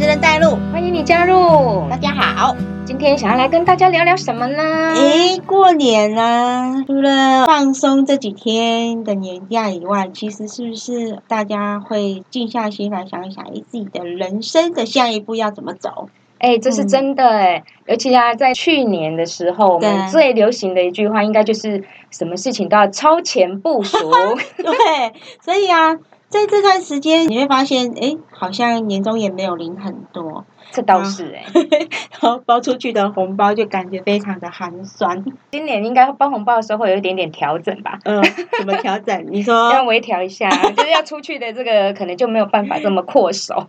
职人带路，欢迎你加入。大家好。今天想要来跟大家聊聊什么呢？诶，过年呢，除了放松这几天的年假以外，其实是不是大家会静下心来想一想，诶，自己的人生的下一步要怎么走？哎，这是真的哎，尤其啊，在去年的时候，我们最流行的一句话，应该就是什么事情都要超前部署。对，所以啊。在这段时间，你会发现，哎，好像年终也没有领很多，这倒是哎，然后包出去的红包就感觉非常的寒酸。今年应该包红包的时候会有一点点调整吧？嗯，怎么调整？你说 要微调一下，就是要出去的这个可能就没有办法这么阔手。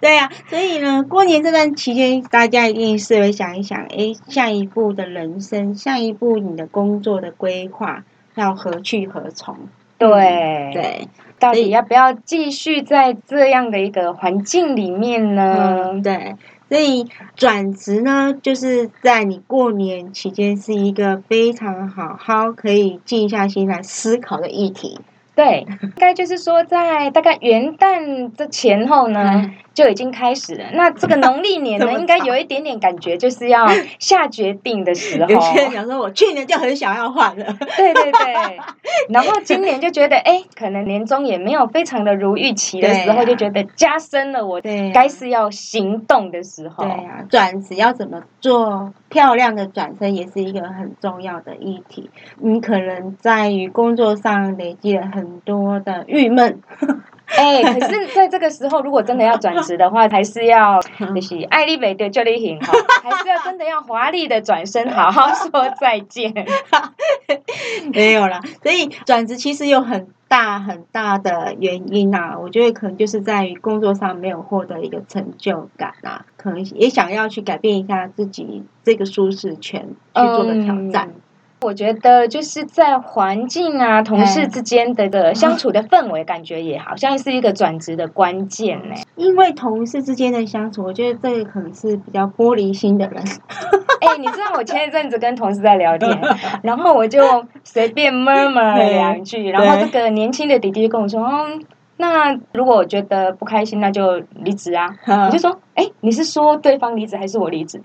对呀，所以呢，过年这段期间，大家一定是会想一想，哎，下一步的人生，下一步你的工作的规划要何去何从？对对。到底要不要继续在这样的一个环境里面呢？对，所以转职呢，就是在你过年期间是一个非常好好可以静下心来思考的议题。对，应该就是说，在大概元旦的前后呢，就已经开始了。那这个 农历年呢，应该有一点点感觉，就是要下决定的时候。有些人讲说，我去年就很想要换了。对对对。然后今年就觉得，哎，可能年终也没有非常的如预期的时候，就觉得加深了我该是要行动的时候。对呀，转职要怎么做？漂亮的转身也是一个很重要的议题。你可能在于工作上累积了很多的郁闷。哎，可是在这个时候，如果真的要转职的话，还是要 就是爱丽美的就丽行哈，还是要真的要华丽的转身，好好说再见。没有啦，所以转职其实有很大很大的原因呐。我觉得可能就是在于工作上没有获得一个成就感啊，可能也想要去改变一下自己这个舒适圈去做的挑战。我觉得就是在环境啊，同事之间的个相处的氛围，感觉也好像是一个转职的关键呢。因为同事之间的相处，我觉得这个可能是比较玻璃心的人。哎，你知道我前一阵子跟同事在聊天，然后我就随便 murmur 两句，然后这个年轻的弟弟就跟我说：“嗯。”那如果我觉得不开心，那就离职啊！我就说，哎，你是说对方离职还是我离职？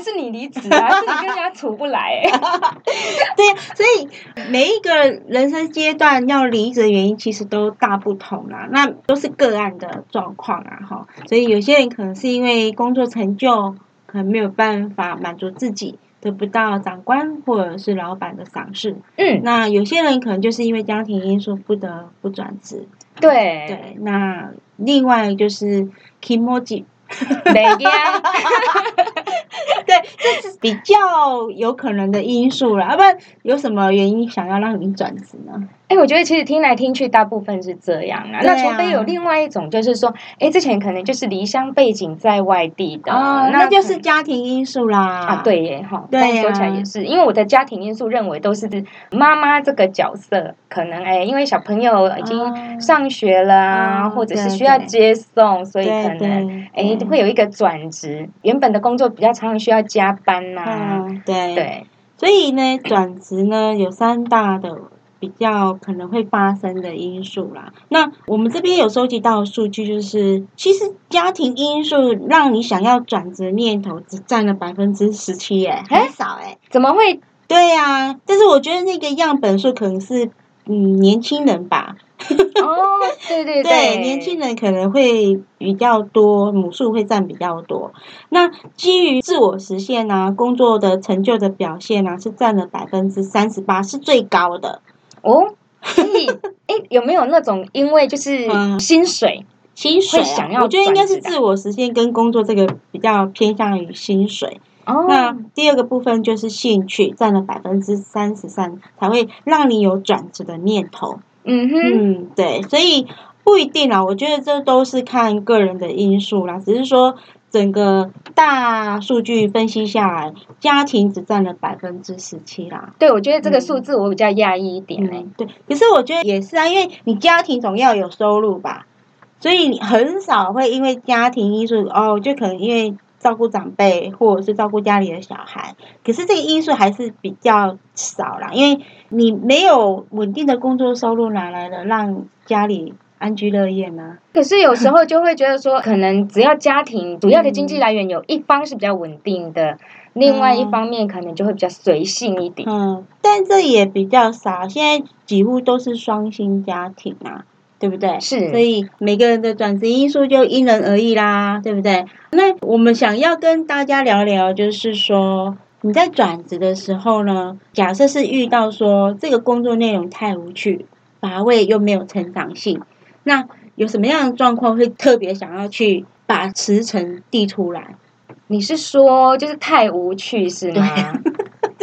是你离职啊，是你跟人家处不来。对呀，所以每一个人生阶段要离职的原因其实都大不同啦，那都是个案的状况啊，哈。所以有些人可能是因为工作成就可能没有办法满足自己。得不到长官或者是老板的赏识，嗯，那有些人可能就是因为家庭因素不得不转职，对对，那另外就是 kimoji。对呀，对，这是比较有可能的因素了。要不然有什么原因想要让你转职呢？哎，我觉得其实听来听去，大部分是这样啊。那除非有另外一种，就是说，哎，之前可能就是离乡背景在外地的，那就是家庭因素啦。啊，对耶，哈，对，说起来也是，因为我的家庭因素认为都是妈妈这个角色，可能哎，因为小朋友已经上学了啊，或者是需要接送，所以可能哎会有一个转职，原本的工作比较常常需要加班呐。对对，所以呢，转职呢有三大的。比较可能会发生的因素啦。那我们这边有收集到数据，就是其实家庭因素让你想要转职念头只占了百分之十七，耶，很少哎。怎么会？对呀，但是我觉得那个样本数可能是嗯年轻人吧。哦，对对 对，年轻人可能会比较多，母数会占比较多。那基于自我实现啊，工作的成就的表现啊，是占了百分之三十八，是最高的。哦，所以，哎，有没有那种因为就是薪水，薪水想要？我觉得应该是自我实现跟工作这个比较偏向于薪水。哦，那第二个部分就是兴趣，占了百分之三十三，才会让你有转职的念头。嗯哼，嗯，对，所以不一定啦，我觉得这都是看个人的因素啦，只是说。整个大数据分析下来，家庭只占了百分之十七啦。对，我觉得这个数字我比较讶异一点呢。对，可是我觉得也是啊，因为你家庭总要有收入吧，所以你很少会因为家庭因素哦，就可能因为照顾长辈或者是照顾家里的小孩，可是这个因素还是比较少啦，因为你没有稳定的工作收入，哪来的让家里安居乐业呢？可是有时候就会觉得说，可能只要家庭主要的经济来源有一方是比较稳定的，另外一方面可能就会比较随性一点。嗯，但这也比较少，现在几乎都是双薪家庭啊，对不对？是所以每个人的转职因素就因人而异啦，对不对？那我们想要跟大家聊聊，就是说你在转职的时候呢，假设是遇到说这个工作内容太无趣、乏味又没有成长性，那有什么样的状况会特别想要去把辞呈递出来？你是说就是太无趣是吗？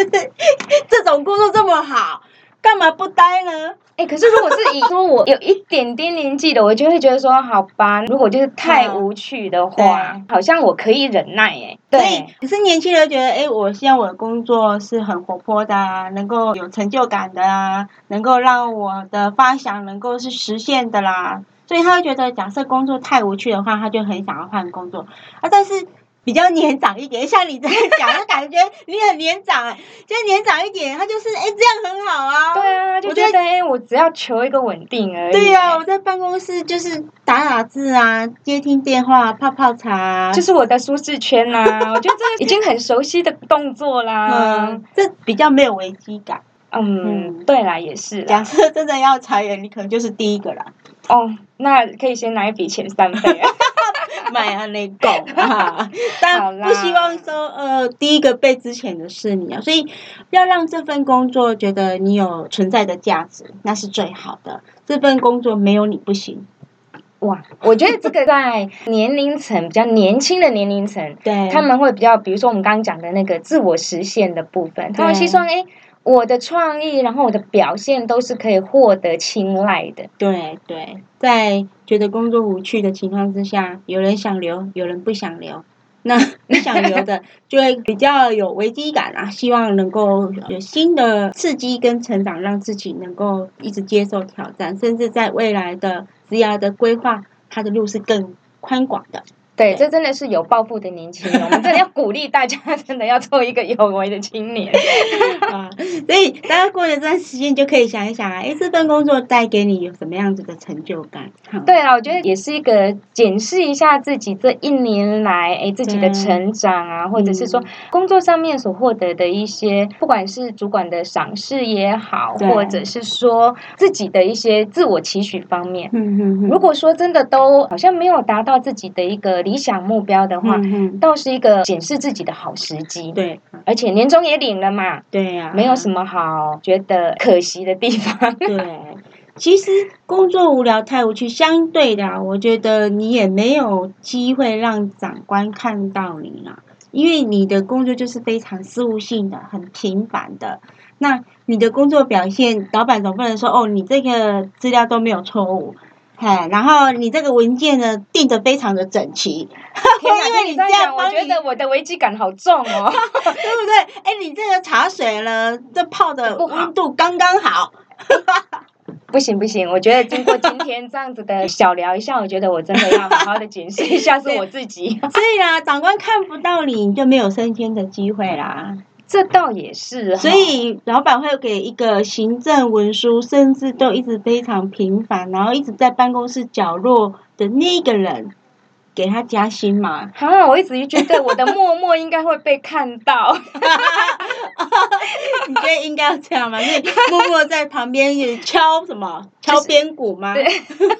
这种工作这么好，干嘛不待呢？哎、可是如果是以说我有一点点年纪的，我就会觉得说，好吧，如果就是太无趣的话，好像我可以忍耐、哎，所以对，可是年轻人觉得，哎，我希望我的工作是很活泼的啊，能够有成就感的啊，能够让我的发想能够是实现的啦。所以他会觉得，假设工作太无趣的话，他就很想要换工作啊。但是比较年长一点，像你这样讲，就感觉你很年长，哎，就年长一点，他就是哎这样很好啊。对啊，就我觉得哎、我只要求一个稳定而已。对呀、我在办公室就是打打字啊，接听电话，泡泡茶啊，就是我的舒适圈啊、我觉得这已经很熟悉的动作啦。嗯，这比较没有危机感。嗯，嗯对啦，也是啦。假设真的要裁员，你可能就是第一个啦，哦，那可以先拿一笔钱三倍 啊。卖啊那够啊，但不希望说呃第一个被之前的是你啊，所以要让这份工作觉得你有存在的价值，那是最好的。这份工作没有你不行，哇，我觉得这个在年龄层比较年轻的年龄层，对。他们会比较，比如说我们刚刚讲的那个自我实现的部分，他们希望哎，我的创意，然后我的表现都是可以获得青睐的。对对，在觉得工作无趣的情况之下，有人想留，有人不想留。那 不想留的就会比较有危机感啊，希望能够有新的刺激跟成长，让自己能够一直接受挑战，甚至在未来的职涯的规划，它的路是更宽广的。对，这真的是有抱负的年轻人，我们真的要鼓励大家，真的要做一个有为的青年。啊，所以大家过了这段时间就可以想一想啊，哎，这份工作带给你有什么样子的成就感？对啊，我觉得也是一个检视一下自己这一年来，哎，自己的成长啊，或者是说嗯工作上面所获得的一些，不管是主管的赏识也好，或者是说自己的一些自我期许方面。嗯嗯嗯，如果说真的都好像没有达到自己的一个理想目标的话，倒是一个检视自己的好时机。对而且年终也领了嘛，对呀、没有什么好觉得可惜的地方。对，其实工作无聊太无趣，相对的啊、我觉得你也没有机会让长官看到你啦，因为你的工作就是非常事务性的、很平凡的。那你的工作表现，老板总不能说哦，你这个资料都没有错误，哎，然后你这个文件呢定的非常的整齐，因为你这样，我觉得我的危机感好重哦。对不对？哎，你这个茶水呢，这泡的温度刚刚好。不行不行，我觉得经过今天这样子的小聊一下，我觉得我真的要好好的检视一下是我自己。所以啦，长官看不到你，你就没有升迁的机会啦。这倒也是哈，所以老板会给一个行政文书，甚至都一直非常频繁，然后一直在办公室角落的那个人，给他加薪嘛？哈，我一直觉得我的默默应该会被看到。你觉得应该要这样吗？你默默在旁边也敲什么？敲边鼓吗？对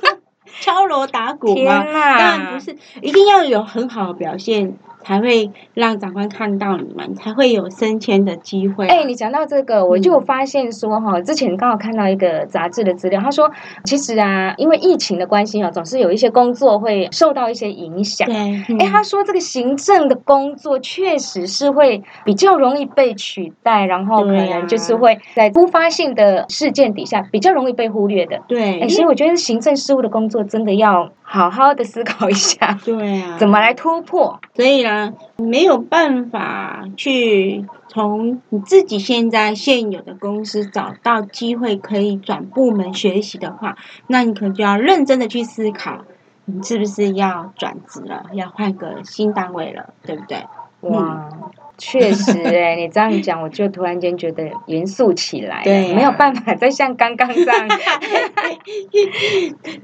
敲锣打鼓天吗？当然不是，一定要有很好的表现，才会让长官看到你们，才会有升迁的机会啊、哎、你讲到这个，我就发现说哈，之前刚好看到一个杂志的资料，他说其实啊，因为疫情的关系啊，总是有一些工作会受到一些影响。对，哎、嗯他说这个行政的工作确实是会比较容易被取代，然后可能就是会在突发性的事件底下比较容易被忽略的。对，哎、所以我觉得行政事务的工作真的要好好的思考一下，对啊，怎么来突破。所以呢，没有办法去从你自己现在现有的公司找到机会可以转部门学习的话，那你可能就要认真的去思考，你是不是要转职了，要换个新单位了，对不对？哇，确实哎、你这样讲，我就突然间觉得严肃起来了，对啊没有办法再像刚刚这样。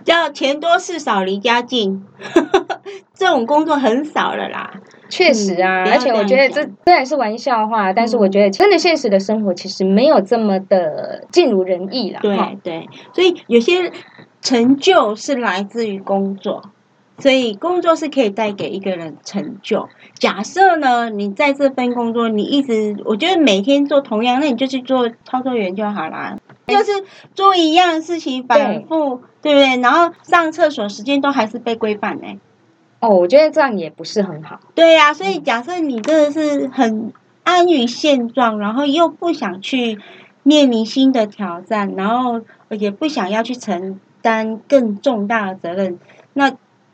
叫钱多事少离家近，这种工作很少了啦。确实啊，嗯而且我觉得这虽然是玩笑话，但是嗯我觉得真的现实的生活其实没有这么的尽如人意啦。哈对对，所以有些成就是来自于工作，所以工作是可以带给一个人成就。假设呢，你在这份工作，你一直我觉得每天做同样，那你就去做操作员就好啦。就是做一样事情反复，对不对？然后上厕所时间都还是被规范呢、哦，我觉得这样也不是很好。对呀、所以假设你真的是很安于现状，然后又不想去面临新的挑战，然后也不想要去承担更重大的责任，那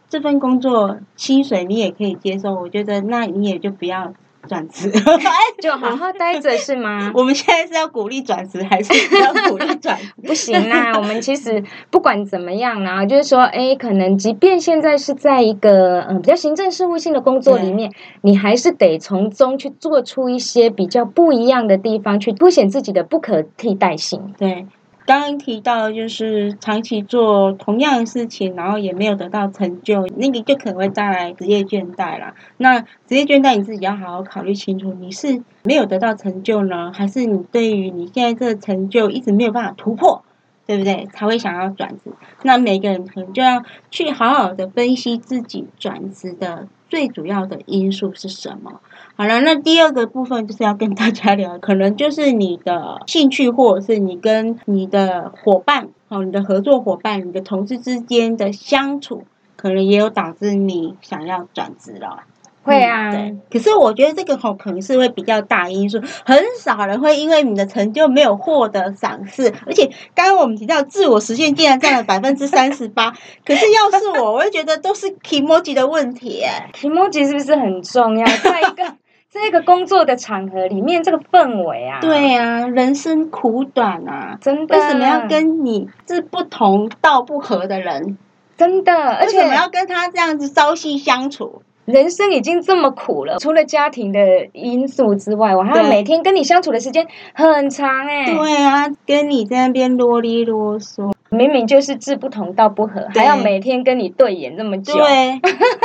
这份工作薪水你也可以接受，我觉得那你也就不要转职。就好好待着是吗？我们现在是要鼓励转职，还是要鼓励转？不行啦，我们其实不管怎么样啦，就是说，哎，可能即便现在是在一个嗯、呃比较行政事务性的工作里面，你还是得从中去做出一些比较不一样的地方，去凸显自己的不可替代性。对，刚刚提到就是长期做同样的事情，然后也没有得到成就，那个就可能会带来职业倦怠啦。那职业倦怠你自己要好好考虑清楚，你是没有得到成就呢，还是你对于你现在这个成就一直没有办法突破？对不对？才会想要转职。那每个人可能就要去好好的分析自己转职的最主要的因素是什么。好了，那第二个部分就是要跟大家聊，可能就是你的兴趣，或者是你跟你的伙伴，好，你的合作伙伴、你的同事之间的相处，可能也有导致你想要转职了。会啊，嗯对。可是我觉得这个吼可能是会比较大因素，很少人会因为你的成就没有获得赏识，而且刚刚我们提到自我实现竟然占了百分之三十八，可是要是我，我会觉得都是 emoji 的问题耶。emoji 是不是很重要？在一个在一个工作的场合里面，这个氛围啊，，对啊、人生苦短啊，真的为什么要跟你是不同道不合的人？真的？而且我要跟他这样子朝夕相处？人生已经这么苦了，除了家庭的因素之外，我还要每天跟你相处的时间很长哎、对啊，跟你在那边啰里啰嗦，明明就是志不同道不合，对还要每天跟你对眼那么久。对，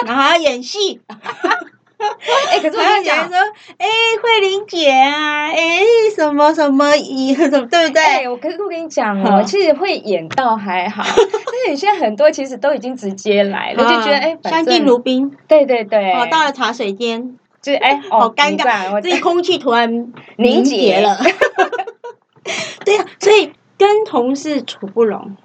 然后还要演戏，哎、可是我跟你讲说，，哎，慧玲姐啊，哎，什么什么姨，什么对不对？哎、我可是我跟你讲哦，好其实会演到还好，但是你现在很多其实都已经直接来了，就觉得哎，反相正敬如宾。对对对，哦，到了茶水间，就是哎，哦好尴尬，这 空气突然凝结结了。对呀、所以跟同事处不拢，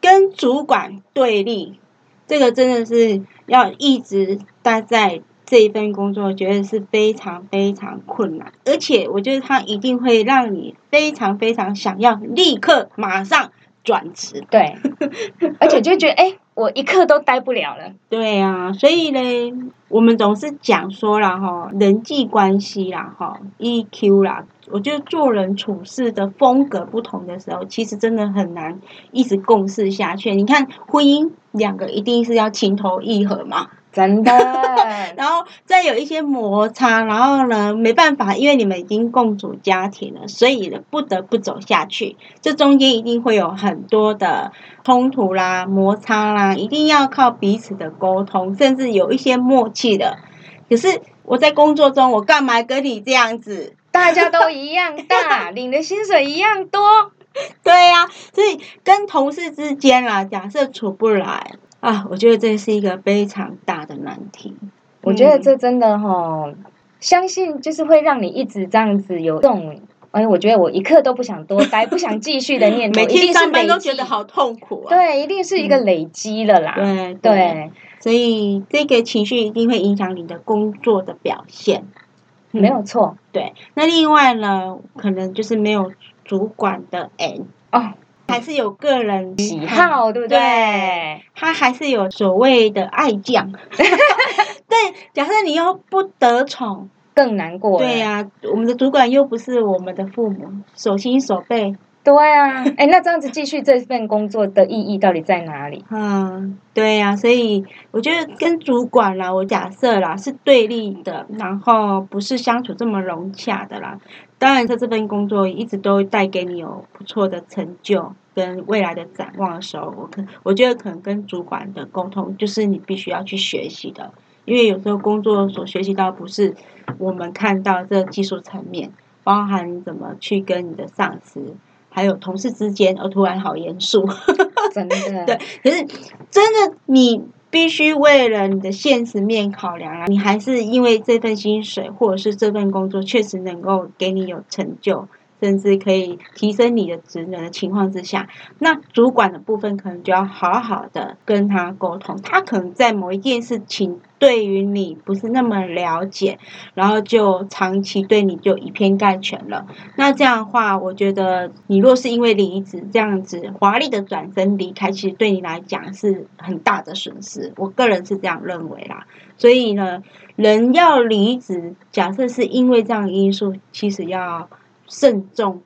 跟主管对立，这个真的是要一直待在这一份工作，觉得是非常非常困难，而且我觉得它一定会让你非常非常想要立刻马上转职。对，而且就觉得哎，我一刻都待不了了。对啊、所以呢，我们总是讲说啦哈，人际关系啦哈，EQ 啦，我觉得做人处事的风格不同的时候，其实真的很难一直共事下去。你看婚姻，两个一定是要情投意合嘛，真的，然后再有一些摩擦，然后呢，没办法，因为你们已经共组家庭了，所以不得不走下去。这中间一定会有很多的冲突啦、摩擦啦，一定要靠彼此的沟通，甚至有一些默契的。可是我在工作中，我干嘛跟你这样子？大家都一样大，领的薪水一样多。对呀、所以跟同事之间啦，假设处不来啊，我觉得这是一个非常大的难题。我觉得这真的哈、相信就是会让你一直这样子有这种，哎，我觉得我一刻都不想多待，不想继续的念头，每天上班都觉得好痛苦啊。对，一定是一个累积了啦。对对，所以这个情绪一定会影响你的工作的表现。没有错。对，那另外呢，可能就是没有主管的 N，哦，还是有个人喜好对不对？对他还是有所谓的爱将。对，假设你又不得宠，更难过。对呀、我们的主管又不是我们的父母，手心手背对啊，哎，那这样子继续这份工作的意义到底在哪里？嗯，对呀，所以我觉得跟主管啦，我假设啦是对立的，然后不是相处这么融洽的啦。当然，在这份工作一直都带给你有不错的成就跟未来的展望的时候，我可我觉得可能跟主管的沟通就是你必须要去学习的，因为有时候工作所学习到不是我们看到这技术层面，包含怎么去跟你的上司。还有同事之间，哦，突然好严肃，真的。对，可是真的，你必须为了你的现实面考量啊，你还是因为这份薪水或者是这份工作确实能够给你有成就。甚至可以提升你的职能的情况之下，那主管的部分可能就要好好的跟他沟通。他可能在某一件事情对于你不是那么了解，然后就长期对你就以偏概全了。那这样的话，我觉得你若是因为离职这样子华丽的转身离开，其实对你来讲是很大的损失。我个人是这样认为啦。所以呢，人要离职，假设是因为这样因素，其实要。慎重、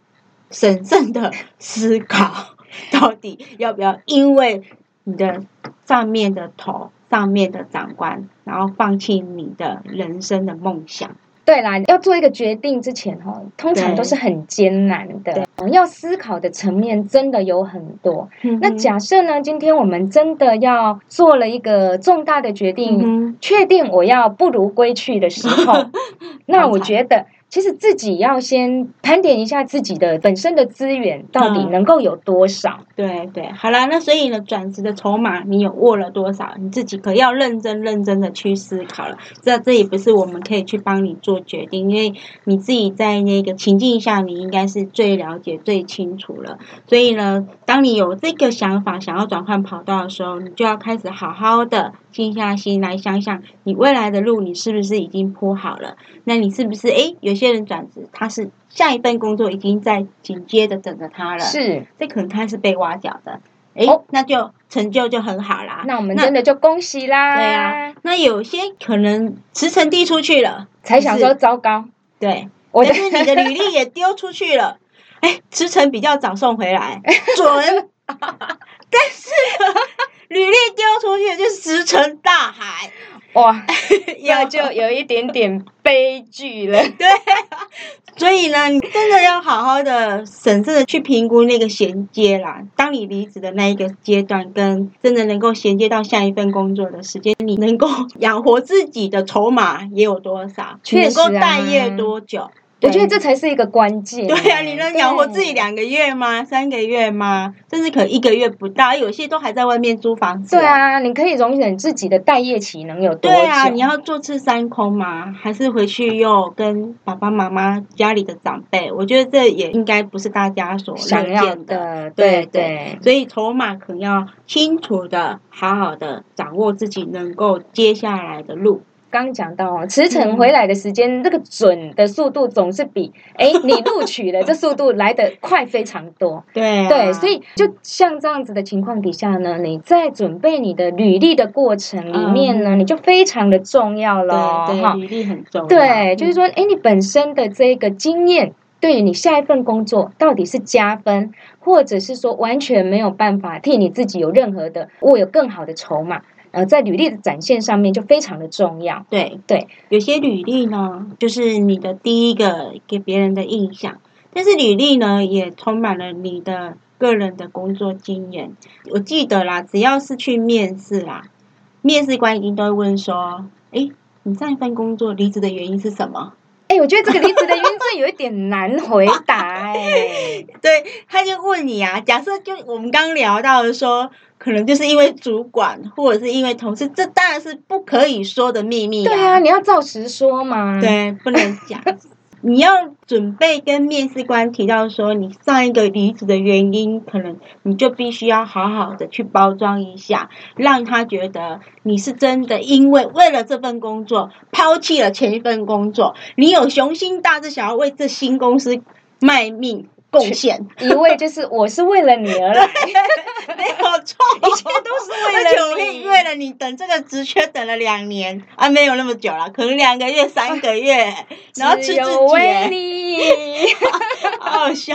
审慎的思考，到底要不要因为你的上面的头、上面的长官，然后放弃你的人生的梦想？对啦，要做一个决定之前，哈，通常都是很艰难的。要思考的层面真的有很多。那假设呢，今天我们真的要做了一个重大的决定，确定我要不如归去的时候，那我觉得。其实自己要先盘点一下自己的本身的资源到底能够有多少。对对，好啦，那所以呢，转职的筹码你有握了多少？你自己可要认真认真的去思考了。这这也不是我们可以去帮你做决定，因为你自己在那个情境下，你应该是最了解、最清楚了。所以呢，当你有这个想法想要转换跑道的时候，你就要开始好好的静下心来想想，你未来的路你是不是已经铺好了？那你是不是哎有？些人转职，他是下一份工作已经在紧接着等着他了。是，这可能他是被挖角的。哎，那就成就就很好啦。那我们真的就恭喜啦。对啊，那有些可能辞呈递出去了，才想说糟糕。对，但是你的履历也丢出去了。哎，辞呈比较早送回来，准。但是履历丢出去就石沉大海。哇，要就有一点点悲剧了。对，所以呢，你真的要好好的审慎的去评估那个衔接啦。当你离职的那一个阶段，跟真的能够衔接到下一份工作的时间，你能够 养活自己的筹码也有多少？能够待业多久？我觉得这才是一个关键。对呀，你能养活自己两个月吗？三个月吗？甚至可能一个月不到，有些都还在外面租房子。对啊，你可以容忍自己的待业期能有多久？对啊，你要坐吃山空吗？还是回去又跟爸爸妈妈、家里的长辈？我觉得这也应该不是大家所想要的。对对，所以筹码可能要清楚的、好好的掌握自己能够接下来的路。刚讲到哦，驰骋回来的时间，那个准的速度总是比哎你录取的 这速度来得快非常多。对对，所以就像这样子的情况底下呢，你在准备你的履历的过程里面呢，你就非常的重要了哈。履历很重要。对，就是说，哎，你本身的这个经验，对你下一份工作到底是加分，或者是说完全没有办法替你自己有任何的我有更好的筹码。呃，在履历的展现上面就非常的重要。对对，有些履历呢，就是你的第一个给别人的印象，但是履历呢，也充满了你的个人的工作经验。我记得啦，只要是去面试啦，面试官一定都会问说：“哎，你上一份工作离职的原因是什么？”哎，我觉得这个离职的原因有一点难回答。哎，对，他就问你啊，假设就我们刚聊到的说。可能就是因为主管，或者是因为同事，这当然是不可以说的秘密。对啊，你要照实说嘛。对，不能讲。你要准备跟面试官提到说，你上一个离职的原因，可能你就必须要好好的去包装一下，让他觉得你是真的因为为了这份工作抛弃了前一份工作，你有雄心大志想要为这新公司卖命。贡献。一位就是我是为了你而来，没有错，一切都是为了你，为了你等这个职缺等了两年。啊，没有那么久了，可能两个月、三个月，然后吃自己，为你，好笑。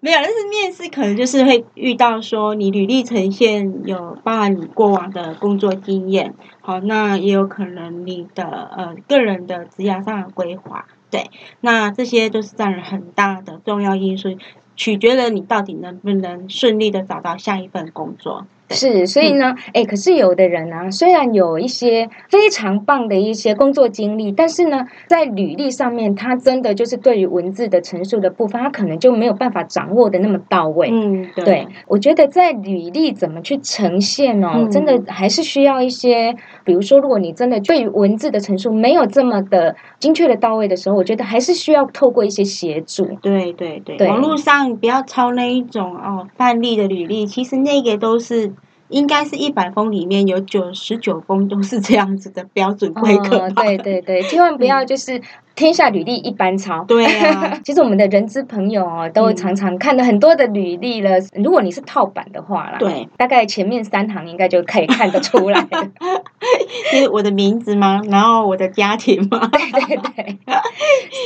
没有，但是面试可能就是会遇到说你履历呈现有包含你过往的工作经验，好，那也有可能你的呃个人的职业上的规划，对，那这些都是占了很大的重要因素，取决了你到底能不能顺利的找到下一份工作。是，所以呢，哎，可是有的人呢，虽然有一些非常棒的一些工作经历，但是呢，在履历上面，他真的就是对于文字的陈述的部分，他可能就没有办法掌握的那么到位。嗯，对，我觉得在履历怎么去呈现哦，真的还是需要一些，比如说，如果你真的对于文字的陈述没有这么的精确的到位的时候，我觉得还是需要透过一些协助。对对对，网络上不要抄那一种哦范例的履历，其实那个都是。应该是一百封里面有九十九封都是这样子的标准规格。对对对，千万不要就是。天下履历一般抄，对啊。其实我们的人资朋友哦，都常常看了很多的履历了。如果你是套版的话啦，对，大概前面三行应该就可以看得出来。因为我的名字吗？然后我的家庭吗？对 对对。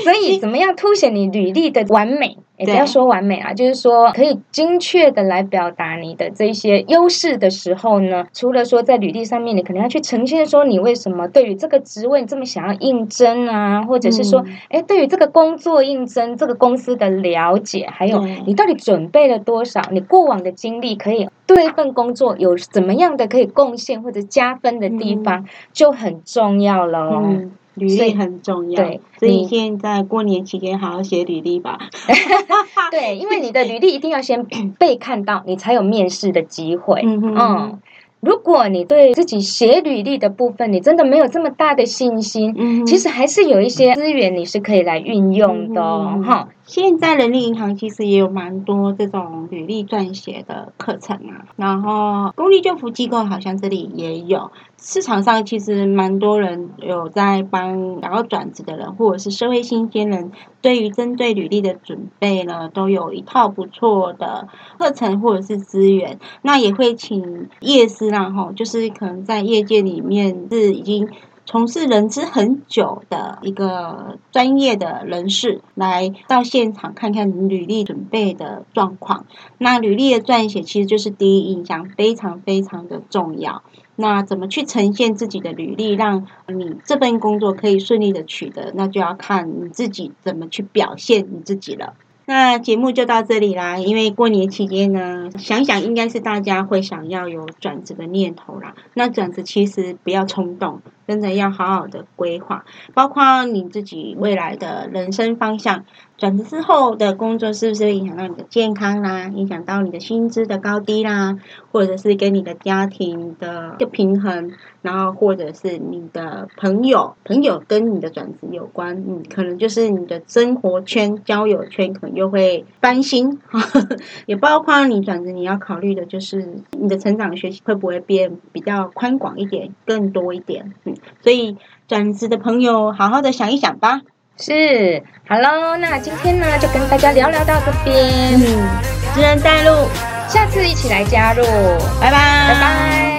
所以怎么样凸显你履历的完美？也不要说完美啊，就是说可以精确的来表达你的这些优势的时候呢，除了说在履历上面，你可能要去呈现说你为什么对于这个职位这么想要应征啊，或者是说，哎，对于这个工作应征这个公司的了解，还有你到底准备了多少，你过往的经历可以对一份工作有怎么样的可以贡献或者加分的地方，就很重要了。履历很重要，对，所以现在过年期间好好写履历吧。对，因为你的履历一定要先被看到，你才有面试的机会。嗯。如果你对自己写履历的部分，你真的没有这么大的信心，嗯，其实还是有一些资源你是可以来运用的哈。现在人力银行其实也有蛮多这种履历撰写的课程啊，然后公立救扶机构好像这里也有。市场上其实蛮多人有在帮然后转职的人，或者是社会新鲜人，对于针对履历的准备呢，都有一套不错的课程或者是资源。那也会请业师啦，哈，就是可能在业界里面是已经从事人资很久的一个专业的人士，来到现场看看履历准备的状况。那履历的撰写其实就是第一印象，非常非常的重要。那怎么去呈现自己的履历，让你这份工作可以顺利的取得，那就要看你自己怎么去表现你自己了。那节目就到这里啦，因为过年期间呢，想想应该是大家会想要有转职的念头啦。那转职其实不要冲动，真的要好好的规划，包括你自己未来的人生方向。转职之后的工作是不是会影响到你的健康啦？影响到你的薪资的高低啦？或者是跟你的家庭的一个平衡？然后或者是你的朋友，朋友跟你的转职有关，嗯，可能就是你的生活圈、交友圈可能又会翻新。也包括你转职，你要考虑的就是你的成长学习会不会变比较宽广一点、更多一点？嗯，所以转职的朋友，好好的想一想吧。是，Hello，那今天呢就跟大家聊聊到这边，嗯，知人带路，下次一起来加入，拜拜，拜拜。